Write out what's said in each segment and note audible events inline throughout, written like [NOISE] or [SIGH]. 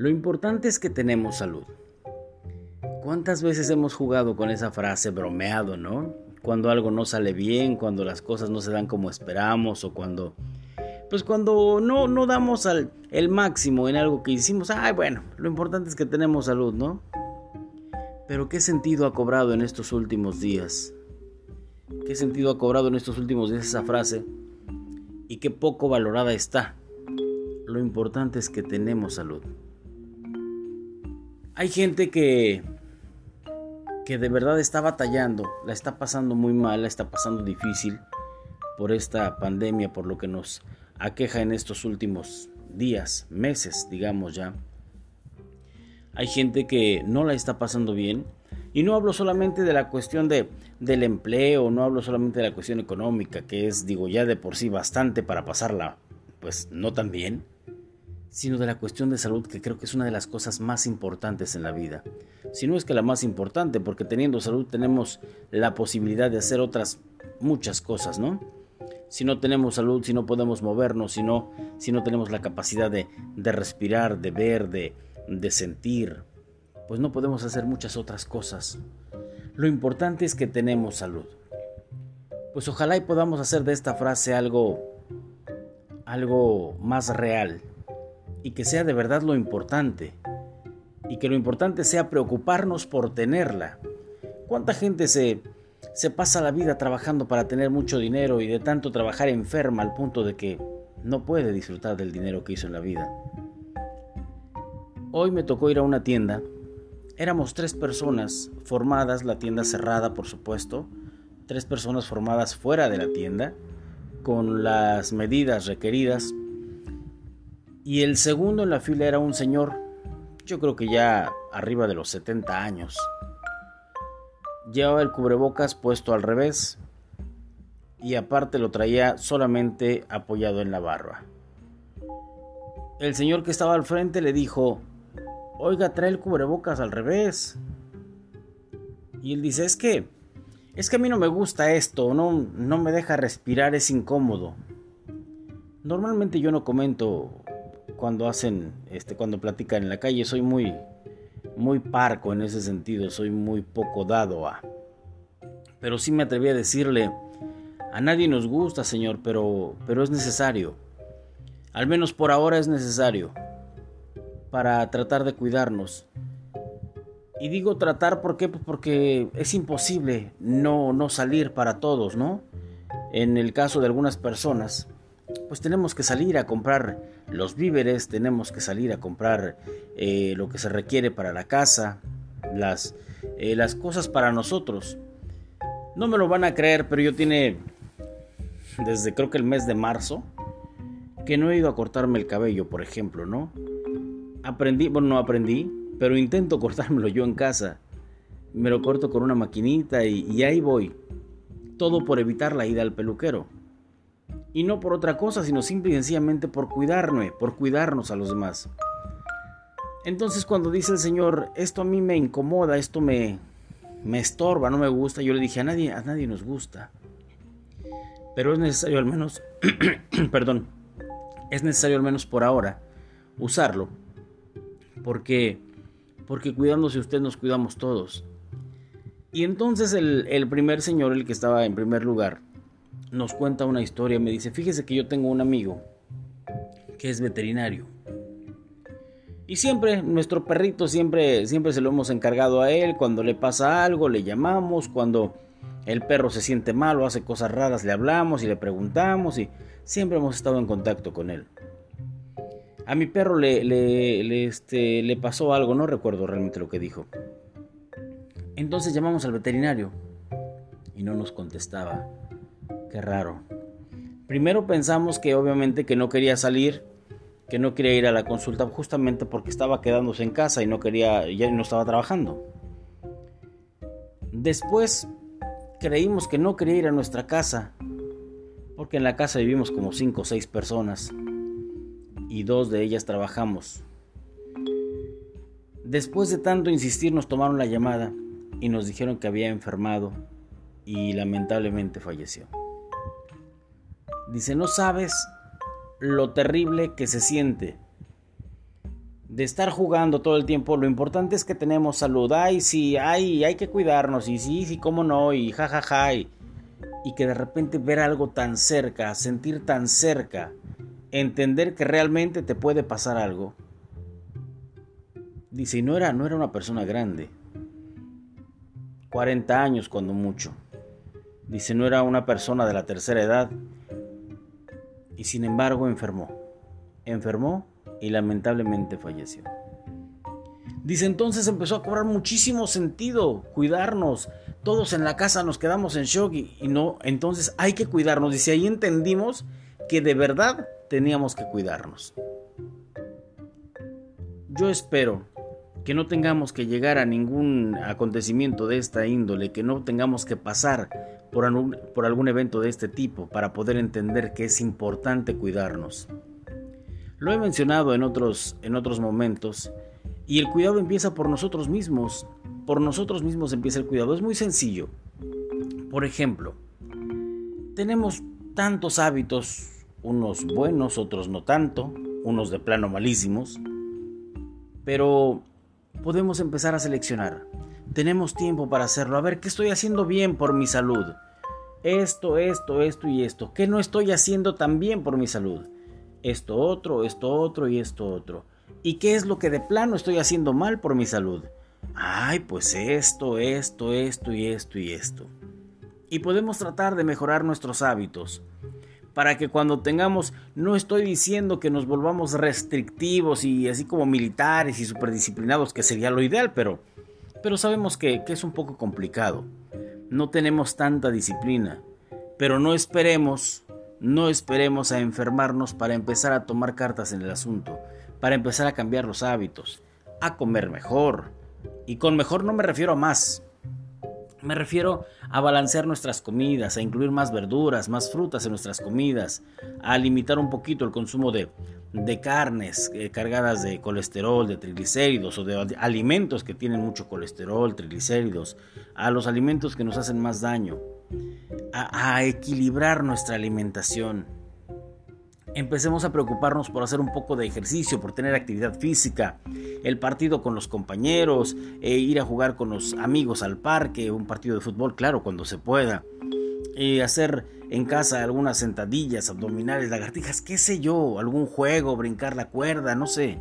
Lo importante es que tenemos salud. ¿Cuántas veces hemos jugado con esa frase, bromeado, no? Cuando algo no sale bien, cuando las cosas no se dan como esperamos o cuando pues cuando no, no damos al, el máximo en algo que hicimos, ay bueno, lo importante es que tenemos salud, ¿no? Pero ¿qué sentido ha cobrado en estos últimos días? ¿Qué sentido ha cobrado en estos últimos días esa frase? Y qué poco valorada está. Lo importante es que tenemos salud. Hay gente que que de verdad está batallando, la está pasando muy mal, la está pasando difícil por esta pandemia, por lo que nos aqueja en estos últimos días, meses, digamos ya. Hay gente que no la está pasando bien y no hablo solamente de la cuestión de, del empleo, no hablo solamente de la cuestión económica, que es, digo, ya de por sí bastante para pasarla, pues no tan bien sino de la cuestión de salud, que creo que es una de las cosas más importantes en la vida. Si no es que la más importante, porque teniendo salud tenemos la posibilidad de hacer otras muchas cosas, ¿no? Si no tenemos salud, si no podemos movernos, si no, si no tenemos la capacidad de, de respirar, de ver, de, de sentir, pues no podemos hacer muchas otras cosas. Lo importante es que tenemos salud. Pues ojalá y podamos hacer de esta frase algo algo más real, y que sea de verdad lo importante. Y que lo importante sea preocuparnos por tenerla. ¿Cuánta gente se, se pasa la vida trabajando para tener mucho dinero y de tanto trabajar enferma al punto de que no puede disfrutar del dinero que hizo en la vida? Hoy me tocó ir a una tienda. Éramos tres personas formadas, la tienda cerrada por supuesto, tres personas formadas fuera de la tienda, con las medidas requeridas y el segundo en la fila era un señor, yo creo que ya arriba de los 70 años. Llevaba el cubrebocas puesto al revés y aparte lo traía solamente apoyado en la barba. El señor que estaba al frente le dijo, oiga, trae el cubrebocas al revés. Y él dice, es que, es que a mí no me gusta esto, no, no me deja respirar, es incómodo. Normalmente yo no comento cuando hacen, este, cuando platican en la calle. Soy muy, muy parco en ese sentido, soy muy poco dado a. Pero sí me atreví a decirle, a nadie nos gusta, Señor, pero, pero es necesario. Al menos por ahora es necesario para tratar de cuidarnos. Y digo tratar ¿por pues porque es imposible no, no salir para todos, ¿no? En el caso de algunas personas, pues tenemos que salir a comprar los víveres, tenemos que salir a comprar eh, lo que se requiere para la casa, las, eh, las cosas para nosotros. No me lo van a creer, pero yo tiene desde creo que el mes de marzo que no he ido a cortarme el cabello, por ejemplo, ¿no? Aprendí, bueno, no aprendí, pero intento [LAUGHS] cortármelo yo en casa. Me lo corto con una maquinita y, y ahí voy. Todo por evitar la ida al peluquero. Y no por otra cosa, sino simple y sencillamente por cuidarme, por cuidarnos a los demás. Entonces cuando dice el Señor, esto a mí me incomoda, esto me, me estorba, no me gusta, yo le dije, a nadie, a nadie nos gusta. Pero es necesario al menos, [CLEARS THROAT] perdón, es necesario al menos por ahora usarlo. Porque, porque cuidándose usted nos cuidamos todos. Y entonces el, el primer señor, el que estaba en primer lugar, nos cuenta una historia, me dice, fíjese que yo tengo un amigo que es veterinario. Y siempre, nuestro perrito siempre, siempre se lo hemos encargado a él, cuando le pasa algo, le llamamos, cuando el perro se siente mal o hace cosas raras, le hablamos y le preguntamos y siempre hemos estado en contacto con él. A mi perro le, le, este, le pasó algo, no recuerdo realmente lo que dijo. Entonces llamamos al veterinario y no nos contestaba. Qué raro. Primero pensamos que obviamente que no quería salir, que no quería ir a la consulta justamente porque estaba quedándose en casa y no quería, ya no estaba trabajando. Después creímos que no quería ir a nuestra casa, porque en la casa vivimos como cinco o seis personas y dos de ellas trabajamos. Después de tanto insistir nos tomaron la llamada y nos dijeron que había enfermado y lamentablemente falleció. Dice, no sabes lo terrible que se siente. de estar jugando todo el tiempo, lo importante es que tenemos salud. Ay, sí, ay, hay que cuidarnos, y sí, sí, cómo no, y jajaja. Ja, ja, y, y que de repente ver algo tan cerca, sentir tan cerca, entender que realmente te puede pasar algo. Dice, y no era, no era una persona grande. 40 años cuando mucho. Dice, no era una persona de la tercera edad. Y sin embargo enfermó. Enfermó y lamentablemente falleció. Dice entonces empezó a cobrar muchísimo sentido cuidarnos. Todos en la casa nos quedamos en shock y, no, entonces hay que cuidarnos. Dice ahí entendimos que de verdad teníamos que cuidarnos. Yo espero que no tengamos que llegar a ningún acontecimiento de esta índole, que no tengamos que pasar por, algún evento de este tipo para poder entender que es importante cuidarnos. Lo he mencionado en otros, en otros momentos y el cuidado empieza por nosotros mismos. Por nosotros mismos empieza el cuidado. Es muy sencillo. Por ejemplo, tenemos tantos hábitos, unos buenos, otros no tanto, unos de plano malísimos, pero podemos empezar a seleccionar. Tenemos tiempo para hacerlo. A ver, ¿qué estoy haciendo bien por mi salud? Esto, esto, esto y esto. ¿Qué no estoy haciendo tan bien por mi salud? esto otro, esto otro y esto otro. ¿Y qué es lo que de plano estoy haciendo mal por mi salud? Ay, pues esto, esto, esto y esto y esto. Y podemos tratar de mejorar nuestros hábitos para que cuando tengamos, no estoy diciendo que nos volvamos restrictivos y así como militares y superdisciplinados, que sería lo ideal, pero, pero sabemos que, que es un poco complicado. No tenemos tanta disciplina, pero no esperemos no esperemos a enfermarnos para empezar a tomar cartas en el asunto, para empezar a cambiar los hábitos, a comer mejor. Y con mejor no me refiero a más. Me refiero a balancear nuestras comidas, a incluir más verduras, más frutas en nuestras comidas, a limitar un poquito el consumo de, carnes eh, cargadas de colesterol, de triglicéridos o de alimentos que tienen mucho colesterol, triglicéridos, a los alimentos que nos hacen más daño a, equilibrar nuestra alimentación. Empecemos a preocuparnos por hacer un poco de ejercicio, por tener actividad física, el partido con los compañeros, e ir a jugar con los amigos al parque, un partido de fútbol, claro, cuando se pueda. hacer en casa algunas sentadillas, abdominales, lagartijas, qué sé yo, algún juego, brincar la cuerda, no sé.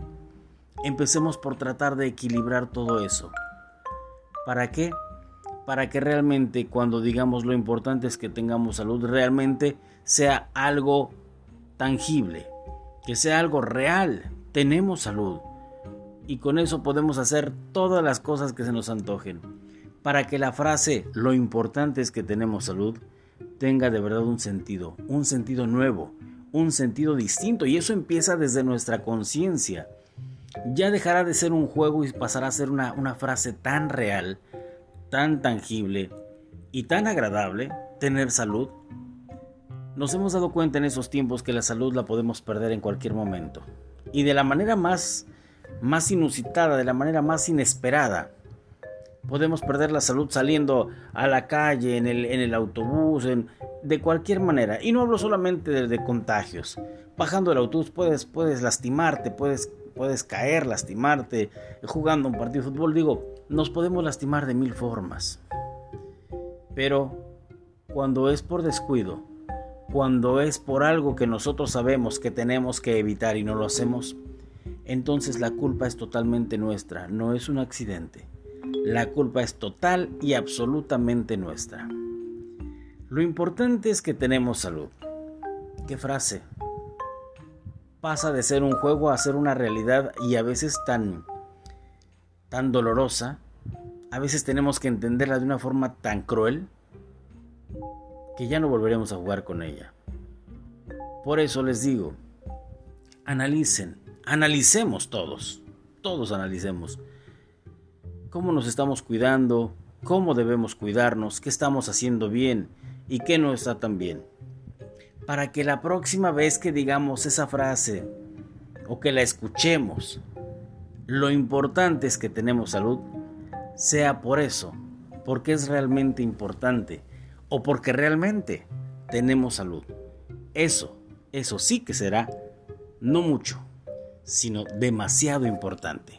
Empecemos por tratar de equilibrar todo eso. ¿Para qué? para que realmente cuando digamos lo importante es que tengamos salud, realmente sea algo tangible, que sea algo real. Tenemos salud. Y con eso podemos hacer todas las cosas que se nos antojen. Para que la frase lo importante es que tenemos salud tenga de verdad un sentido, un sentido nuevo, un sentido distinto. Y eso empieza desde nuestra conciencia. Ya dejará de ser un juego y pasará a ser una, una frase tan real tan tangible y tan agradable tener salud? Nos hemos dado cuenta en esos tiempos que la salud la podemos perder en cualquier momento. Y de la manera más, más inusitada, de la manera más inesperada. Podemos perder la salud saliendo a la calle, en el, en el autobús, de cualquier manera. Y no hablo solamente de, de contagios. Bajando el autobús puedes, puedes lastimarte, puedes puedes caer, lastimarte, jugando un partido de fútbol. Digo, nos podemos lastimar de mil formas. Pero cuando es por descuido, cuando es por algo que nosotros sabemos que tenemos que evitar y no lo hacemos, entonces la culpa es totalmente nuestra, no es un accidente. La culpa es total y absolutamente nuestra. Lo importante es que tenemos salud. ¿Qué frase? pasa de ser un juego a ser una realidad y a veces tan tan dolorosa, a veces tenemos que entenderla de una forma tan cruel que ya no volveremos a jugar con ella. Por eso les digo, analicen, analicemos todos, todos analicemos cómo nos estamos cuidando, cómo debemos cuidarnos, qué estamos haciendo bien y qué no está tan bien para que la próxima vez que digamos esa frase o que la escuchemos, lo importante es que tenemos salud, sea por eso, porque es realmente importante o porque realmente tenemos salud. Eso, eso sí que será, no mucho, sino demasiado importante.